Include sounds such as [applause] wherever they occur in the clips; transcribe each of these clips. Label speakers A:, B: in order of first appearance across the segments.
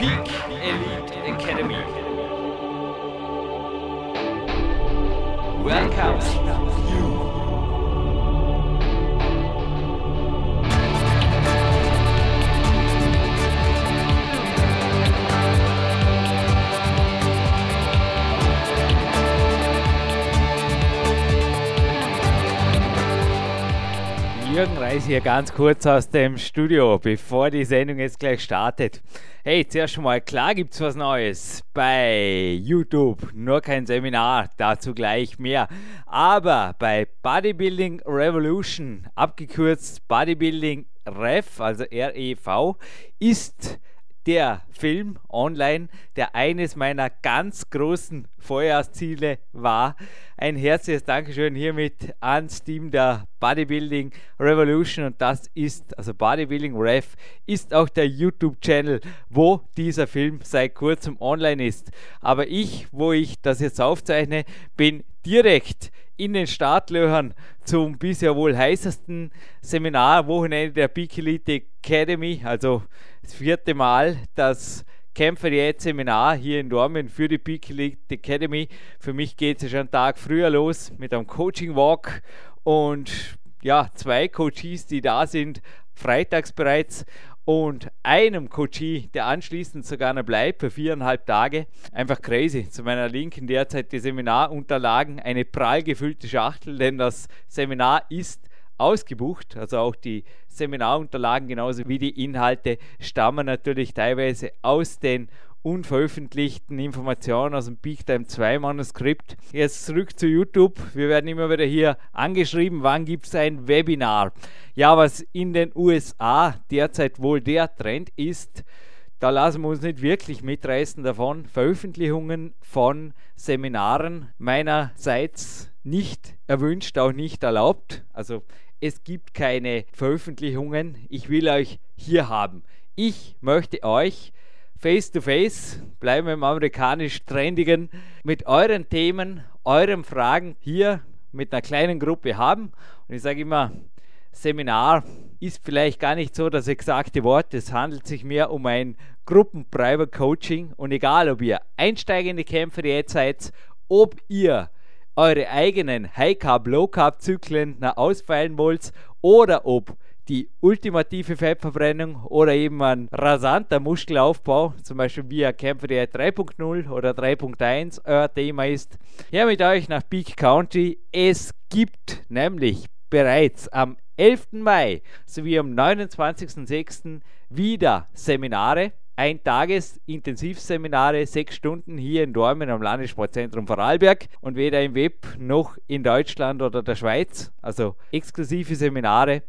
A: Peak Elite Academy. Welcome you.
B: Jürgen Reis hier ganz kurz aus dem Studio, bevor die Sendung jetzt gleich startet. Hey, zuerst schon mal, klar gibt es was Neues bei YouTube, nur kein Seminar, dazu gleich mehr. Aber bei Bodybuilding Revolution, abgekürzt Bodybuilding Rev, also REV, ist der Film online, der eines meiner ganz großen Vorjahrsziele war. Ein herzliches Dankeschön hiermit ans Team der Bodybuilding Revolution und das ist, also Bodybuilding Rev, ist auch der YouTube-Channel, wo dieser Film seit kurzem online ist. Aber ich, wo ich das jetzt aufzeichne, bin direkt in den Startlöchern zum bisher wohl heißesten Seminar Wochenende der Peak Elite Academy, also das vierte Mal das Kämpfer Diät Seminar hier in Dortmund für die Peak Elite Academy. Für mich geht es schon einen Tag früher los mit einem Coaching Walk und ja, zwei Coaches, die da sind, freitags bereits und einem Coachie, der anschließend sogar noch bleibt für viereinhalb Tage. Einfach crazy. Zu meiner Linken derzeit die Seminarunterlagen, eine prall gefüllte Schachtel, denn das Seminar ist ausgebucht. Also auch die Seminarunterlagen genauso wie die Inhalte stammen natürlich teilweise aus den unveröffentlichten Informationen aus dem Peak Time 2 Manuskript. Jetzt zurück zu YouTube. Wir werden immer wieder hier angeschrieben, wann gibt es ein Webinar. Ja, was in den USA derzeit wohl der Trend ist, da lassen wir uns nicht wirklich mitreißen davon. Veröffentlichungen von Seminaren meinerseits nicht erwünscht, auch nicht erlaubt. Also es gibt keine Veröffentlichungen. Ich will euch hier haben. Ich möchte euch face to face, bleiben wir im amerikanisch trendigen, mit euren Themen, euren Fragen hier mit einer kleinen Gruppe haben. Und ich sage immer, Seminar ist vielleicht gar nicht so das exakte Wort. Es handelt sich mehr um ein Gruppen-Private Coaching. Und egal, ob ihr einsteigende Kämpfer jetzt seid, ob ihr eure eigenen High-Carb, Low-Carb-Zyklen ausfeilen wollt oder ob die ultimative Fettverbrennung oder eben ein rasanter Muskelaufbau, zum Beispiel via Kämpfer 3.0 oder 3.1 euer Thema ist. Ja, mit euch nach Peak County. Es gibt nämlich bereits am 11. Mai sowie am 29.06. wieder Seminare Ein-Tages-Intensivseminare, sechs Stunden hier in Dormen am Landessportzentrum Vorarlberg und weder im Web noch in Deutschland oder der Schweiz, also exklusive Seminare.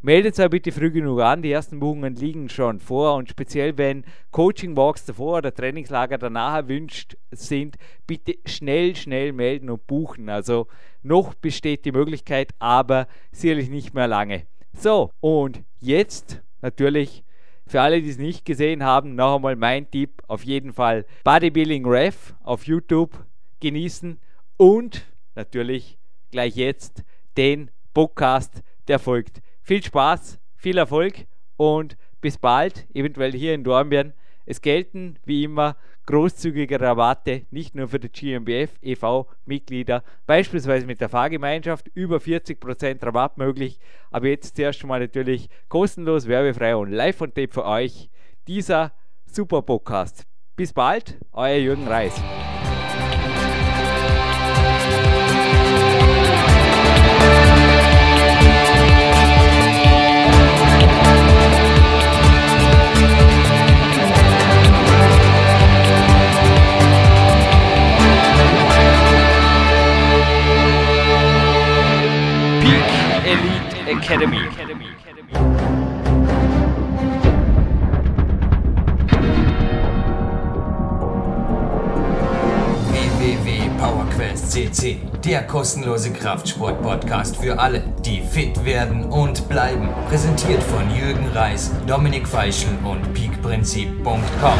B: Meldet euch bitte früh genug an, die ersten Buchungen liegen schon vor und speziell wenn Coaching Walks davor oder Trainingslager danach erwünscht sind, bitte schnell, schnell melden und buchen. Also noch besteht die Möglichkeit, aber sicherlich nicht mehr lange. So, und jetzt natürlich für alle, die es nicht gesehen haben, noch einmal mein Tipp: auf jeden Fall Bodybuilding Ref auf YouTube genießen und natürlich gleich jetzt den Podcast, der folgt. Viel Spaß, viel Erfolg und bis bald, eventuell hier in Dornbirn. Es gelten wie immer großzügige Rabatte, nicht nur für die GmbF e.V.-Mitglieder, beispielsweise mit der Fahrgemeinschaft über 40% Rabatt möglich. Aber jetzt zuerst schon mal natürlich kostenlos, werbefrei und live von Tape für euch dieser Super Podcast. Bis bald, euer Jürgen Reis.
A: Academy.
C: www.powerquest.cc, der kostenlose Kraftsport-Podcast für alle, die fit werden und bleiben. Präsentiert von Jürgen Reis, Dominik Feischl und peakprinzip.com.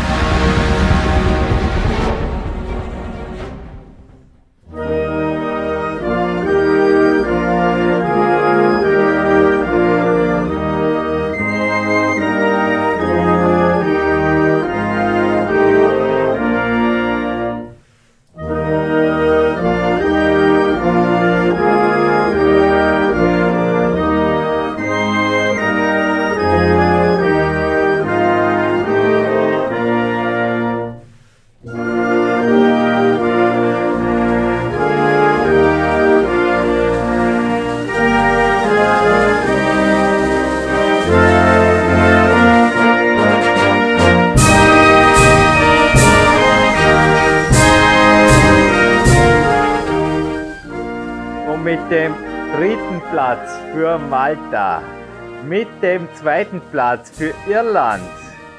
B: dem zweiten Platz für Irland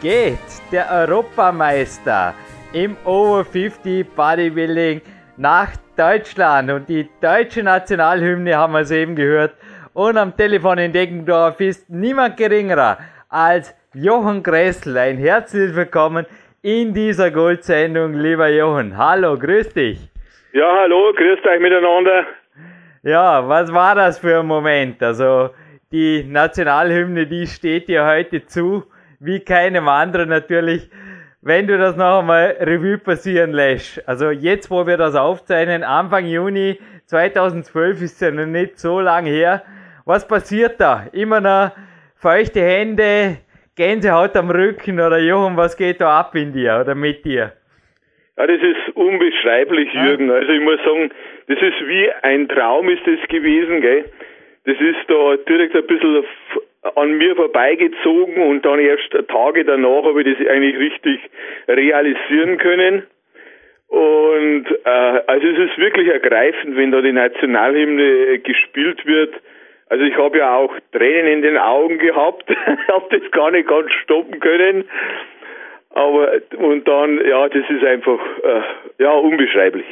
B: geht der Europameister im Over 50 Bodybuilding nach Deutschland. Und die deutsche Nationalhymne haben wir soeben gehört. Und am Telefon in Deggendorf ist niemand geringerer als Johann Gressel. Ein herzliches Willkommen in dieser Goldsendung, lieber Johann. Hallo, grüß dich.
D: Ja, hallo, grüßt euch miteinander.
B: Ja, was war das für ein Moment? Also, die Nationalhymne, die steht dir heute zu, wie keinem anderen natürlich. Wenn du das noch einmal Revue passieren lässt, also jetzt, wo wir das aufzeichnen, Anfang Juni 2012 ist ja noch nicht so lang her. Was passiert da? Immer noch feuchte Hände, Gänsehaut am Rücken oder Jochen, was geht da ab in dir oder mit dir?
D: Ja, das ist unbeschreiblich, Jürgen. Also ich muss sagen, das ist wie ein Traum ist das gewesen, gell? Das ist da direkt ein bisschen an mir vorbeigezogen und dann erst Tage danach habe ich das eigentlich richtig realisieren können. Und äh, also es ist wirklich ergreifend, wenn da die Nationalhymne gespielt wird. Also ich habe ja auch Tränen in den Augen gehabt, [laughs] habe das gar nicht ganz stoppen können. Aber und dann, ja, das ist einfach äh, ja unbeschreiblich.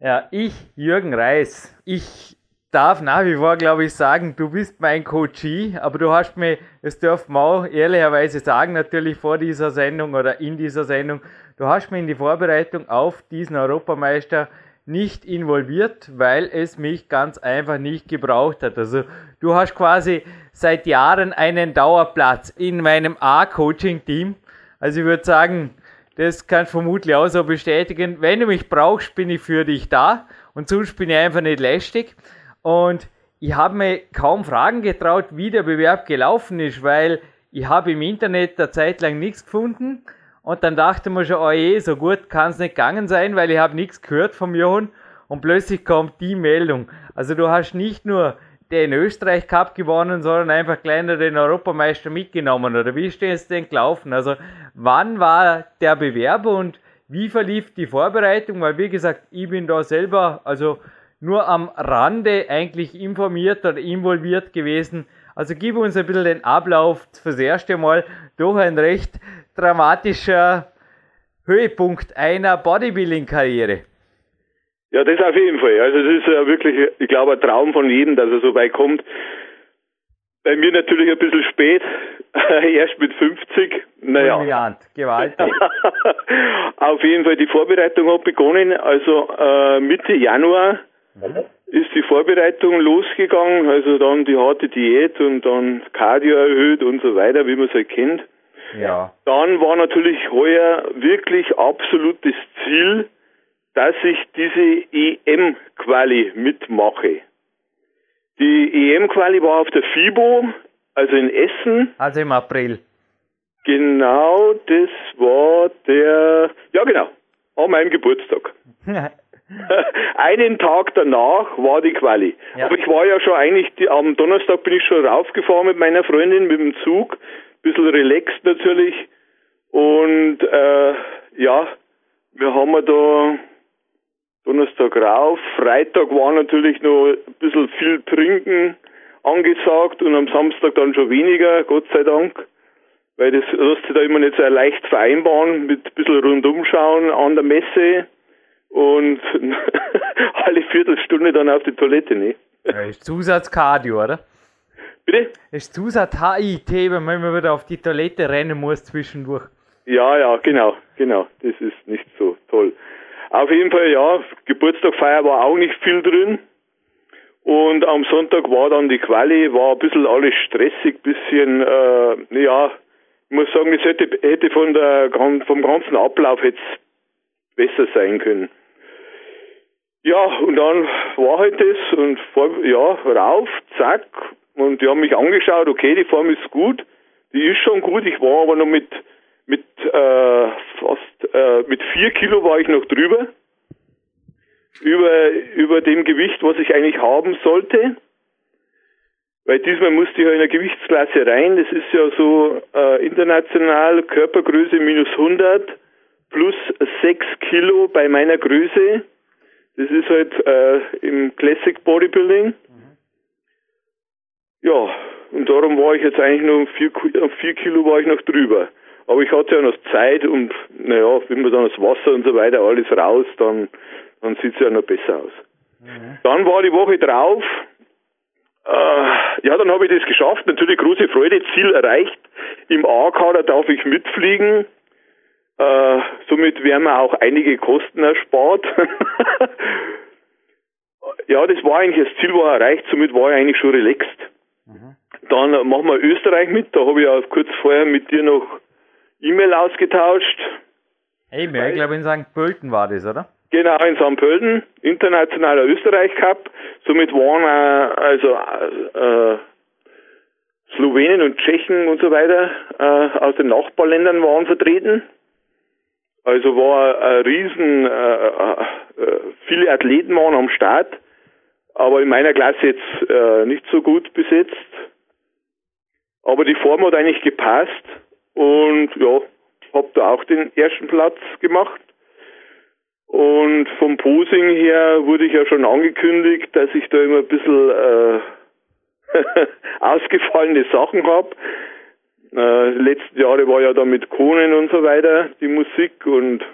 B: Ja, ich, Jürgen Reis, ich darf nach wie vor, glaube ich, sagen, du bist mein Coachie, aber du hast mir, das dürfen wir auch ehrlicherweise sagen, natürlich vor dieser Sendung oder in dieser Sendung, du hast mir in die Vorbereitung auf diesen Europameister nicht involviert, weil es mich ganz einfach nicht gebraucht hat. Also du hast quasi seit Jahren einen Dauerplatz in meinem A-Coaching-Team. Also ich würde sagen, das kannst du vermutlich auch so bestätigen. Wenn du mich brauchst, bin ich für dich da und sonst bin ich einfach nicht lästig. Und ich habe mir kaum Fragen getraut, wie der Bewerb gelaufen ist, weil ich habe im Internet eine Zeit lang nichts gefunden. Und dann dachte man schon, oh je, so gut kann es nicht gegangen sein, weil ich habe nichts gehört vom Johann. Und plötzlich kommt die Meldung. Also du hast nicht nur den Österreich Cup gewonnen, sondern einfach kleiner den Europameister mitgenommen. Oder wie ist es denn gelaufen? Also wann war der Bewerb und wie verlief die Vorbereitung? Weil wie gesagt, ich bin da selber, also nur am Rande eigentlich informiert oder involviert gewesen. Also gib uns ein bisschen den Ablauf fürs erste Mal durch ein recht dramatischer Höhepunkt einer Bodybuilding-Karriere.
D: Ja, das auf jeden Fall. Also das ist ja wirklich, ich glaube, ein Traum von jedem, dass er so weit kommt. Bei mir natürlich ein bisschen spät, [laughs] erst mit 50. Naja.
B: Brilliant, gewaltig. [laughs]
D: auf jeden Fall, die Vorbereitung hat begonnen, also äh, Mitte Januar ist die Vorbereitung losgegangen, also dann die harte Diät und dann Cardio erhöht und so weiter, wie man es halt kennt.
B: Ja.
D: Dann war natürlich heuer wirklich absolutes Ziel, dass ich diese EM-Quali mitmache. Die EM-Quali war auf der FIBO, also in Essen.
B: Also im April.
D: Genau, das war der, ja genau, an meinem Geburtstag. [laughs] [laughs] Einen Tag danach war die Quali.
B: Ja.
D: Aber ich war ja schon eigentlich, die, am Donnerstag bin ich schon raufgefahren mit meiner Freundin mit dem Zug. Bisschen relaxed natürlich. Und äh, ja, wir haben da Donnerstag rauf. Freitag war natürlich noch ein bisschen viel trinken angesagt und am Samstag dann schon weniger, Gott sei Dank. Weil das lässt sich da immer nicht so leicht vereinbaren mit ein bisschen rundum schauen an der Messe und [laughs] alle Viertelstunde dann auf die Toilette, ne?
B: Das ist Zusatzcardio, oder?
D: Bitte?
B: Das ist Zusatz-HIT, wenn man immer wieder auf die Toilette rennen muss zwischendurch.
D: Ja, ja, genau, genau. Das ist nicht so toll. Auf jeden Fall, ja, Geburtstagfeier war auch nicht viel drin. Und am Sonntag war dann die Quali, war ein bisschen alles stressig, bisschen, äh, ja, ich muss sagen, es hätte, hätte von der, vom ganzen Ablauf jetzt besser sein können. Ja, und dann war halt das und vor, ja, rauf, zack, und die haben mich angeschaut, okay, die Form ist gut, die ist schon gut, ich war aber noch mit, mit, äh, fast, äh, mit vier Kilo war ich noch drüber, über, über dem Gewicht, was ich eigentlich haben sollte. Weil diesmal musste ich ja in eine Gewichtsklasse rein. Das ist ja so äh, international Körpergröße minus 100 plus 6 Kilo bei meiner Größe. Das ist halt äh, im Classic Bodybuilding. Ja, und darum war ich jetzt eigentlich nur um vier, Ki- auf vier Kilo war ich noch drüber. Aber ich hatte ja noch Zeit und naja, wenn man dann das Wasser und so weiter alles raus, dann, dann sieht es ja noch besser aus. Dann war die Woche drauf, äh, ja, dann habe ich das geschafft. Natürlich große Freude, Ziel erreicht. Im A-Kader darf ich mitfliegen. Äh, somit werden mir auch einige Kosten erspart. [laughs] ja, das war eigentlich, das Ziel war erreicht, somit war ich eigentlich schon relaxed. Dann machen wir Österreich mit, da habe ich ja kurz vorher mit dir noch E-Mail ausgetauscht.
B: Hey, mir, ich glaube in St. Pölten war das, oder?
D: Genau, in St. Pölten, internationaler Österreich Cup. Somit waren äh, also äh, Slowenen und Tschechen und so weiter äh, aus den Nachbarländern waren vertreten. Also war ein riesen, äh, äh, viele Athleten waren am Start, aber in meiner Klasse jetzt äh, nicht so gut besetzt. Aber die Form hat eigentlich gepasst und ja, hab da auch den ersten Platz gemacht. Und vom Posing her wurde ich ja schon angekündigt, dass ich da immer ein bisschen äh, [laughs] ausgefallene Sachen habe. Äh, letzten Jahre war ja da mit Konen und so weiter die Musik und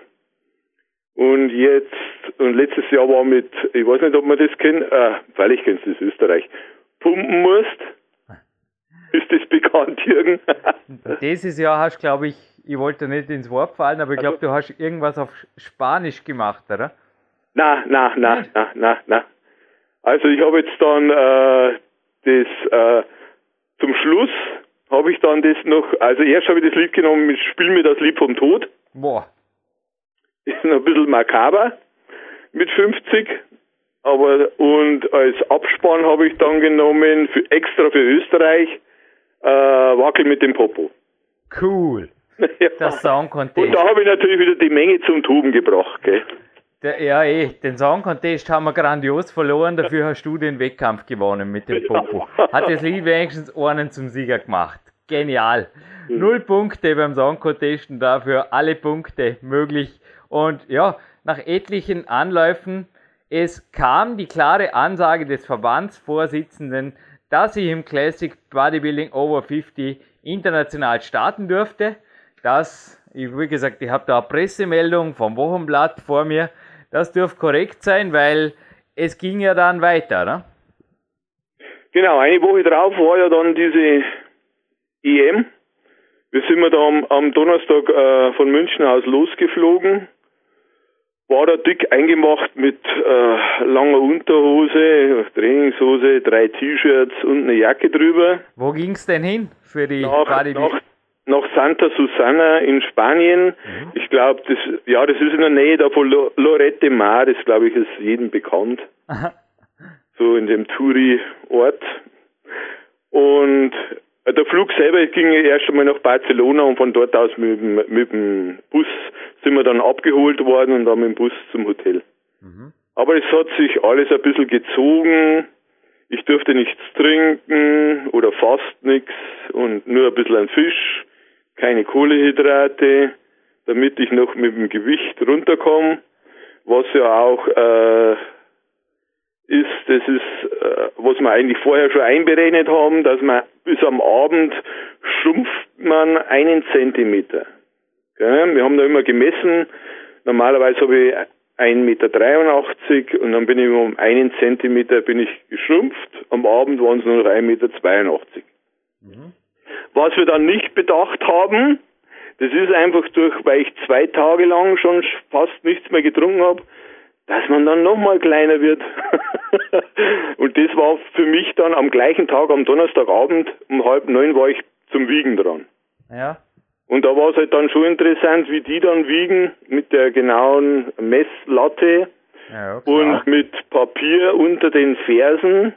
D: und jetzt und letztes Jahr war mit, ich weiß nicht, ob man das kennt, äh, weil ich kenn's, das ist Österreich, pumpen musst. Ist das bekannt, Jürgen? [laughs]
B: Dieses Jahr hast du, glaube ich, ich wollte nicht ins Wort fallen, aber ich glaube, du hast irgendwas auf Spanisch gemacht, oder?
D: Na, na, na, na, na, na. Also ich habe jetzt dann äh, das äh, zum Schluss habe ich dann das noch, also erst habe ich das Lied genommen mit Spiel mir das Lied vom Tod.
B: Boah.
D: Ist noch ein bisschen makaber mit 50. Aber und als Abspann habe ich dann genommen für extra für Österreich äh, Wackel mit dem Popo.
B: Cool. [laughs]
D: ja.
B: Der Song
D: Und
B: Contest.
D: da habe ich natürlich wieder die Menge zum Toben gebracht, gell?
B: Der, ja, eh, den Song Contest haben wir grandios verloren, dafür hast du den Wettkampf gewonnen mit dem Popo. Hat das Lied wenigstens einen zum Sieger gemacht. Genial. Null Punkte beim Song Contest und dafür alle Punkte möglich. Und ja, nach etlichen Anläufen, es kam die klare Ansage des Verbandsvorsitzenden, dass ich im Classic Bodybuilding Over 50 international starten dürfte. Das, ich, wie gesagt, ich habe da eine Pressemeldung vom Wochenblatt vor mir. Das dürfte korrekt sein, weil es ging ja dann weiter, ne?
D: Genau, eine Woche drauf war ja dann diese EM. Wir sind wir da am, am Donnerstag äh, von München aus losgeflogen. War da dick eingemacht mit äh, langer Unterhose, Trainingshose, drei T-Shirts und eine Jacke drüber.
B: Wo ging's denn hin für die
D: Nach,
B: Bodybuilding?
D: nach, nach Santa Susana in Spanien. Ich glaube, das ja, das ist in der Nähe da von Lo- Lorette Mar, das glaube ich ist jedem bekannt. so in dem Touri-Ort. Und äh, der Flug selber ging erst einmal nach Barcelona und von dort aus mit, dem- mit dem Bus sind wir dann abgeholt worden und dann mit dem Bus zum Hotel. Aber es hat sich alles ein bisschen gezogen. Ich durfte nichts trinken oder fast nichts und nur ein bisschen an Fisch, keine Kohlehydrate, damit ich noch mit dem Gewicht runterkomme. Was ja auch äh, ist, das ist, äh, was wir eigentlich vorher schon einberechnet haben, dass man bis am Abend schrumpft man einen Zentimeter. Gell? Wir haben da immer gemessen, normalerweise habe ich 1,83 Meter und dann bin ich um einen Zentimeter bin ich geschrumpft, am Abend waren es nur noch 1,82 Meter. Was wir dann nicht bedacht haben, das ist einfach durch, weil ich zwei Tage lang schon fast nichts mehr getrunken habe, dass man dann nochmal kleiner wird. [laughs] und das war für mich dann am gleichen Tag, am Donnerstagabend, um halb neun war ich zum Wiegen dran.
B: Ja.
D: Und da war es halt dann schon interessant, wie die dann wiegen mit der genauen Messlatte
B: Ja,
D: und mit Papier unter den Fersen,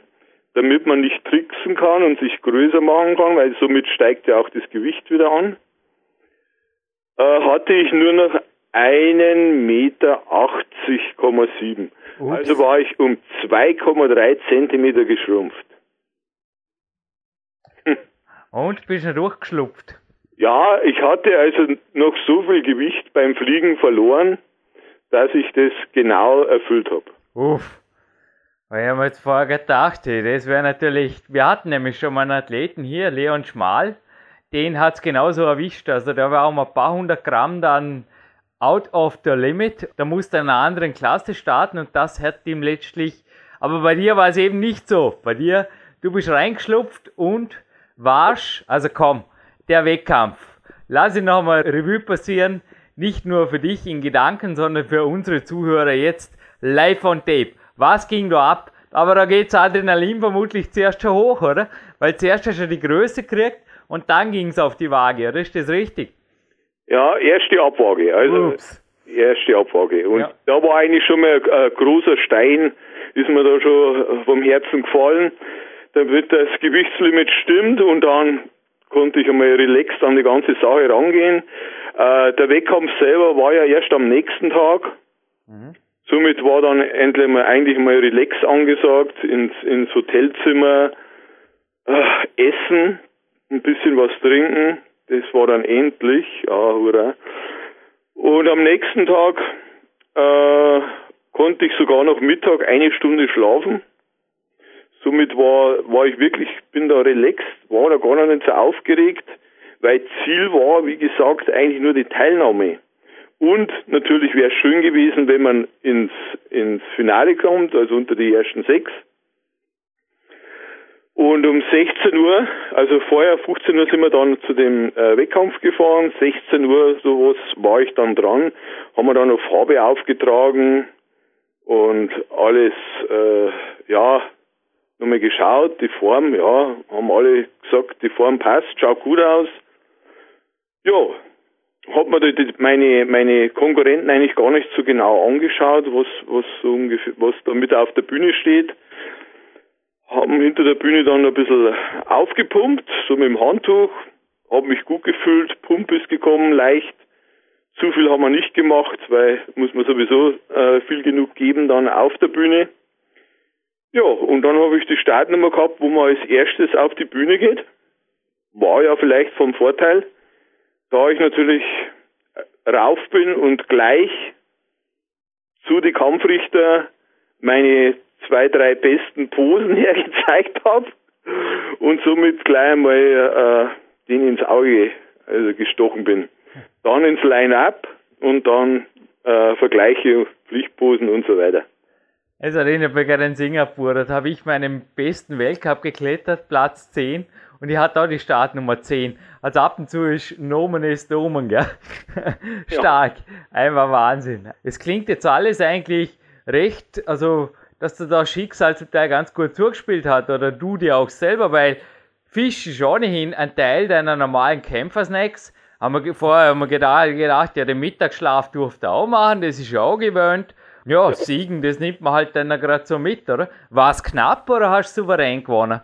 D: damit man nicht tricksen kann und sich größer machen kann, weil somit steigt ja auch das Gewicht wieder an. Äh, hatte ich nur noch einen Meter 80,7.
B: Ups.
D: Also war ich um 2,3 Zentimeter geschrumpft. [laughs]
B: Und bist du durchgeschlupft?
D: Ja, ich hatte also noch so viel Gewicht beim Fliegen verloren, dass ich das genau erfüllt habe.
B: Uff. Weil ich habe jetzt vorher gedacht, hey, das wäre natürlich, wir hatten nämlich schon mal einen Athleten hier, Leon Schmal, den hat es genauso erwischt. Also da war auch mal ein paar hundert Gramm dann out of the limit. Da musste er in einer anderen Klasse starten und das hat ihm letztlich, aber bei dir war es eben nicht so. Bei dir, du bist reingeschlupft und warst, also komm, der Wettkampf. Lass ihn nochmal Revue passieren, nicht nur für dich in Gedanken, sondern für unsere Zuhörer jetzt live on tape. Was ging da ab? Aber da geht's Adrenalin vermutlich zuerst schon hoch, oder? Weil zuerst hast du die Größe gekriegt und dann ging's auf die Waage, oder? Ist das richtig?
D: Ja, erste Abwaage. Also
B: Ups.
D: erste Abwaage. Und
B: Ja.
D: da war eigentlich schon mal ein, ein großer Stein, ist mir da schon vom Herzen gefallen, damit das Gewichtslimit stimmt und dann konnte ich einmal relaxed an die ganze Sache rangehen. Äh, der Wettkampf selber war ja erst am nächsten Tag. Somit war dann endlich mal eigentlich mal relax angesagt, ins, ins Hotelzimmer äh, essen, ein bisschen was trinken. Das war dann endlich, ja, hurra. Und am nächsten Tag äh, konnte ich sogar noch Mittag eine Stunde schlafen. Somit war, war ich wirklich, bin da relaxed, war da gar nicht so aufgeregt, weil Ziel war, wie gesagt, eigentlich nur die Teilnahme. Und natürlich wäre es schön gewesen, wenn man ins, ins Finale kommt, also unter die ersten sechs. Und um 16 Uhr, also vorher 15 Uhr sind wir dann zu dem äh, Wettkampf gefahren, 16 Uhr sowas war ich dann dran, haben wir dann noch Farbe aufgetragen und alles, äh, ja, nochmal geschaut, die Form, ja, haben alle gesagt, die Form passt, schaut gut aus. Ja, hat man die, meine, meine Konkurrenten eigentlich gar nicht so genau angeschaut, was, was so ungefähr, was da mit auf der Bühne steht. Haben hinter der Bühne dann ein bisschen aufgepumpt, so mit dem Handtuch, hab mich gut gefühlt, Pump ist gekommen, leicht. Zu viel haben wir nicht gemacht, weil muss man sowieso äh, viel genug geben dann auf der Bühne. Ja, und dann habe ich die Startnummer gehabt, wo man als erstes auf die Bühne geht. War ja vielleicht vom Vorteil. Da ich natürlich rauf bin und gleich zu die Kampfrichter meine zwei, drei besten Posen [laughs] hergezeigt habe und somit gleich einmal äh, den ins Auge also gestochen bin. Dann ins Line-Up und dann äh, Vergleiche, Pflichtposen und so weiter.
B: Es erinnert mich gerade an Singapur. Da habe ich meinen besten Weltcup geklettert, Platz 10. Und ich hatte auch die Startnummer 10. Also ab und zu ist Nomen ist Nomen, gell? [laughs] Stark. Einfach Wahnsinn. Es klingt jetzt alles eigentlich recht, also, dass du da Schicksal zum Teil ganz gut zugespielt hat oder du dir auch selber, weil Fisch ist ohnehin ein Teil deiner normalen Kämpfersnacks. Haben wir vorher haben wir gedacht, gedacht, ja, den Mittagsschlaf durfte auch machen, das ist ja auch gewöhnt. Ja, Siegen, das nimmt man halt dann gerade so mit, oder? War es knapp oder hast du souverän gewonnen?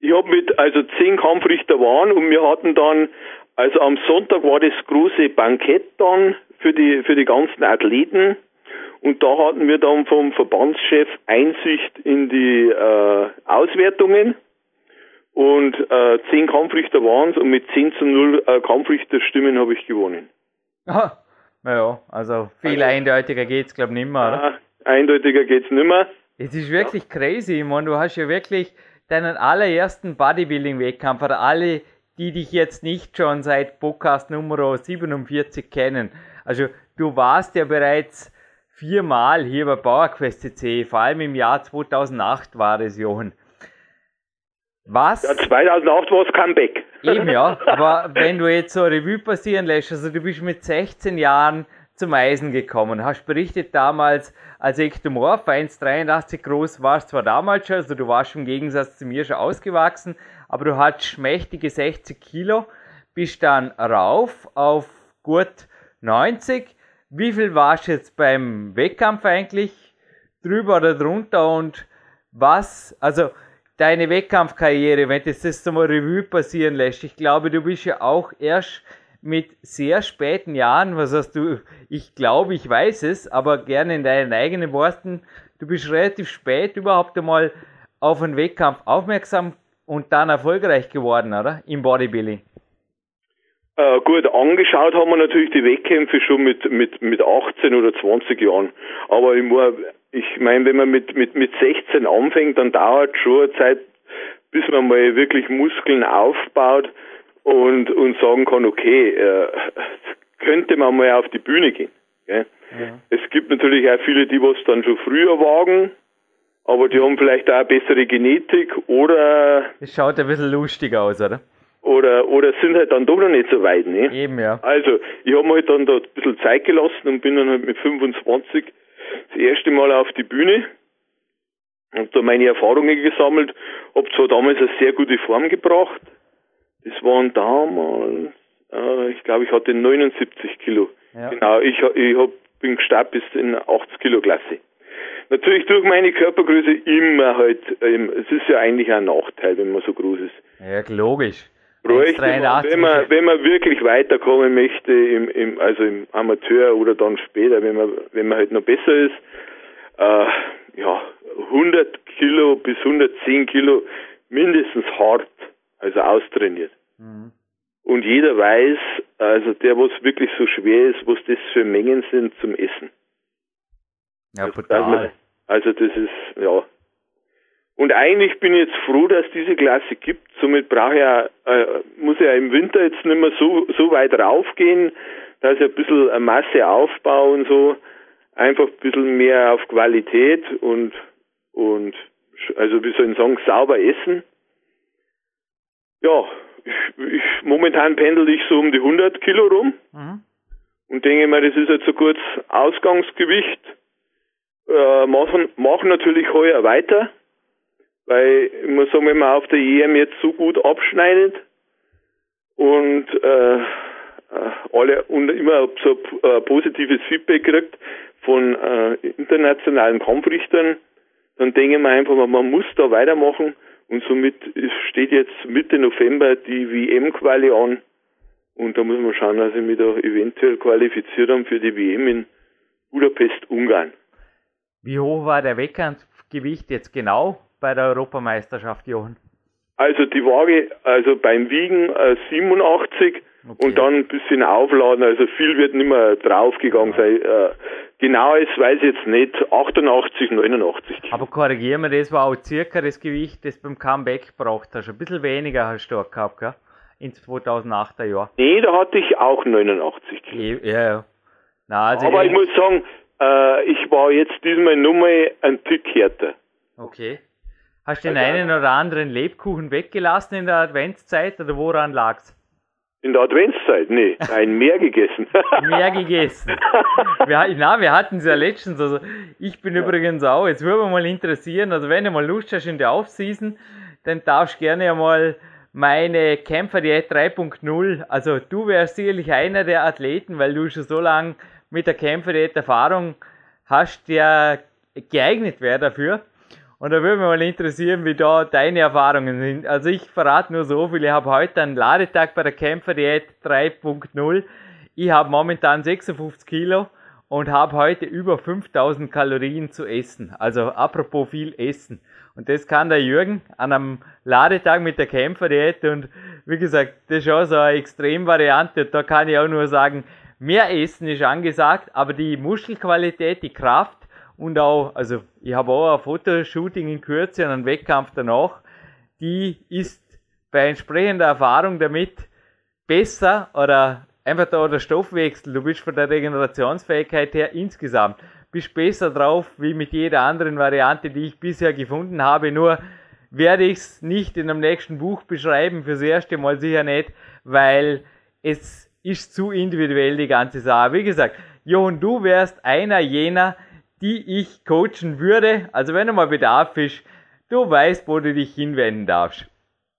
D: Ich habe mit, also zehn Kampfrichter waren und wir hatten dann, also am Sonntag war das große Bankett dann für die, für die ganzen Athleten und da hatten wir dann vom Verbandschef Einsicht in die äh, Auswertungen und äh, zehn Kampfrichter waren es und mit 10 zu 0 äh, Kampfrichterstimmen habe ich gewonnen.
B: Aha. Naja, also viel eindeutiger geht's, glaub nicht mehr, oder?
D: Ah, eindeutiger geht's nimmer.
B: Es ist wirklich crazy. Ich meine, du hast ja wirklich deinen allerersten Bodybuilding-Wettkampf oder alle, die dich jetzt nicht schon seit Podcast Nummer 47 kennen. Also du warst ja bereits viermal hier bei PowerQuest CC, vor allem im Jahr 2008 war es, Johann. Was?
D: Ja, 2008 war es Comeback.
B: Eben ja, aber wenn du jetzt so Revue passieren lässt, also du bist mit 16 Jahren zum Eisen gekommen, hast berichtet damals als Ektomorph 1,83 groß, warst zwar damals schon, also du warst im Gegensatz zu mir schon ausgewachsen, aber du hattest mächtige 60 Kilo, bist dann rauf auf gut 90. Wie viel warst du jetzt beim Wettkampf eigentlich? Drüber oder drunter und was, also deine Wettkampfkarriere, wenn du das so mal Revue passieren lässt, ich glaube, du bist ja auch erst mit sehr späten Jahren, was hast du, ich glaube, ich weiß es, aber gerne in deinen eigenen Worten, du bist relativ spät überhaupt einmal auf einen Wettkampf aufmerksam und dann erfolgreich geworden, oder? Im Bodybuilding.
D: Äh, gut, angeschaut haben wir natürlich die Wettkämpfe schon mit, mit, mit 18 oder 20 Jahren. Aber ich war ich meine, wenn man mit, mit, mit 16 anfängt, dann dauert schon eine Zeit, bis man mal wirklich Muskeln aufbaut und, und sagen kann, okay, äh, könnte man mal auf die Bühne gehen. Ja. Es gibt natürlich auch viele, die was dann schon früher wagen, aber die haben vielleicht auch eine bessere Genetik oder.
B: Es schaut ein bisschen lustig aus, oder?
D: Oder, oder sind halt dann doch noch nicht so weit, ne?
B: Eben, ja.
D: Also, ich habe mir halt dann da ein bisschen Zeit gelassen und bin dann halt mit 25 das erste Mal auf die Bühne und da meine Erfahrungen gesammelt, habe zwar damals eine sehr gute Form gebracht, das waren damals, äh, ich glaube, ich hatte 79 Kilo. Ja. Genau, ich, ich hab, bin gestartet bis in 80 Kilo Klasse. Natürlich durch meine Körpergröße immer halt, ähm, es ist ja eigentlich ein Nachteil, wenn man so groß ist.
B: Ja, logisch.
D: Bräuchte man, wenn man, wenn man wirklich weiterkommen möchte, im, im, also im Amateur oder dann später, wenn man, wenn man halt noch besser ist, äh, ja, 100 Kilo bis 110 Kilo mindestens hart, also austrainiert. Mhm. Und jeder weiß, also der, was wirklich so schwer ist, was das für Mengen sind zum Essen.
B: Ja, brutal.
D: Also das ist, ja. Und eigentlich bin ich jetzt froh, dass diese Klasse gibt. Somit brauche ich ja, äh, muss ich ja im Winter jetzt nicht mehr so, so weit raufgehen, dass ich ein bisschen eine Masse aufbaue und so. Einfach ein bisschen mehr auf Qualität und, und, also wie soll ich sagen, sauber essen. Ja, ich, ich, momentan pendel ich so um die 100 Kilo rum. Mhm. Und denke mir, das ist jetzt so kurz Ausgangsgewicht äh, machen, machen natürlich heuer weiter, weil ich muss sagen, wenn man auf der EM jetzt so gut abschneidet und äh, äh alle und immer so äh, positives Feedback kriegt von äh, internationalen Kampfrichtern, dann denke ich mir einfach, man muss da weitermachen und somit steht jetzt Mitte November die WM-Quali an und da muss man schauen, dass ich mich da eventuell qualifiziert habe für die WM in Budapest, Ungarn.
B: Wie hoch war der Wettkampfgewicht jetzt genau bei der Europameisterschaft, Johann?
D: Also die Waage, also beim Wiegen äh, 87 okay. und dann ein bisschen aufladen, also viel wird nicht mehr draufgegangen ja. sein. Äh, genau ist, weiß ich jetzt nicht, 88, 89.
B: Aber korrigieren wir, das war auch circa das Gewicht, das beim Comeback braucht hast. Ein bisschen weniger hast du gehabt, gell? Ins 2008er Jahr.
D: Nee, da hatte ich auch 89
B: Kilo. Ja, ja. Na, also
D: Aber ich muss sagen, äh, ich war jetzt diesmal nur mal ein Tick härter.
B: Okay. Hast du den also, einen oder anderen Lebkuchen weggelassen in der Adventszeit oder woran lag's?
D: In der Adventszeit? Nee, [laughs] ein mehr gegessen.
B: mehr gegessen. Wir, na, wir hatten es ja letztens. Also ich bin ja. übrigens auch. Jetzt würde mich mal interessieren, also wenn du mal Lust hast in der Offseason, dann darfst du gerne einmal meine Kämpferdiät 3.0. Also du wärst sicherlich einer der Athleten, weil du schon so lange mit der Kämpferdiät Erfahrung hast, der geeignet wäre dafür. Und da würde mich mal interessieren, wie da deine Erfahrungen sind. Also ich verrate nur so viel. Ich habe heute einen Ladetag bei der Kämpferdiät 3.0. Ich habe momentan 56 Kilo und habe heute über 5000 Kalorien zu essen. Also apropos viel Essen. Und das kann der Jürgen an einem Ladetag mit der Kämpferdiät. Und wie gesagt, das ist auch so eine Extremvariante. Da kann ich auch nur sagen, mehr Essen ist angesagt, aber die Muskelqualität, die Kraft und auch, also ich habe auch ein Fotoshooting in Kürze und einen Wettkampf danach, die ist bei entsprechender Erfahrung damit besser oder einfach da der Stoffwechsel, du bist von der Regenerationsfähigkeit her insgesamt, bist besser drauf wie mit jeder anderen Variante, die ich bisher gefunden habe, nur werde ich es nicht in einem nächsten Buch beschreiben, fürs erste Mal sicher nicht, weil es ist zu individuell die ganze Sache. Wie gesagt, Johann, du wärst einer jener, die ich coachen würde. Also wenn du mal Bedarf ist, du weißt, wo du dich hinwenden darfst.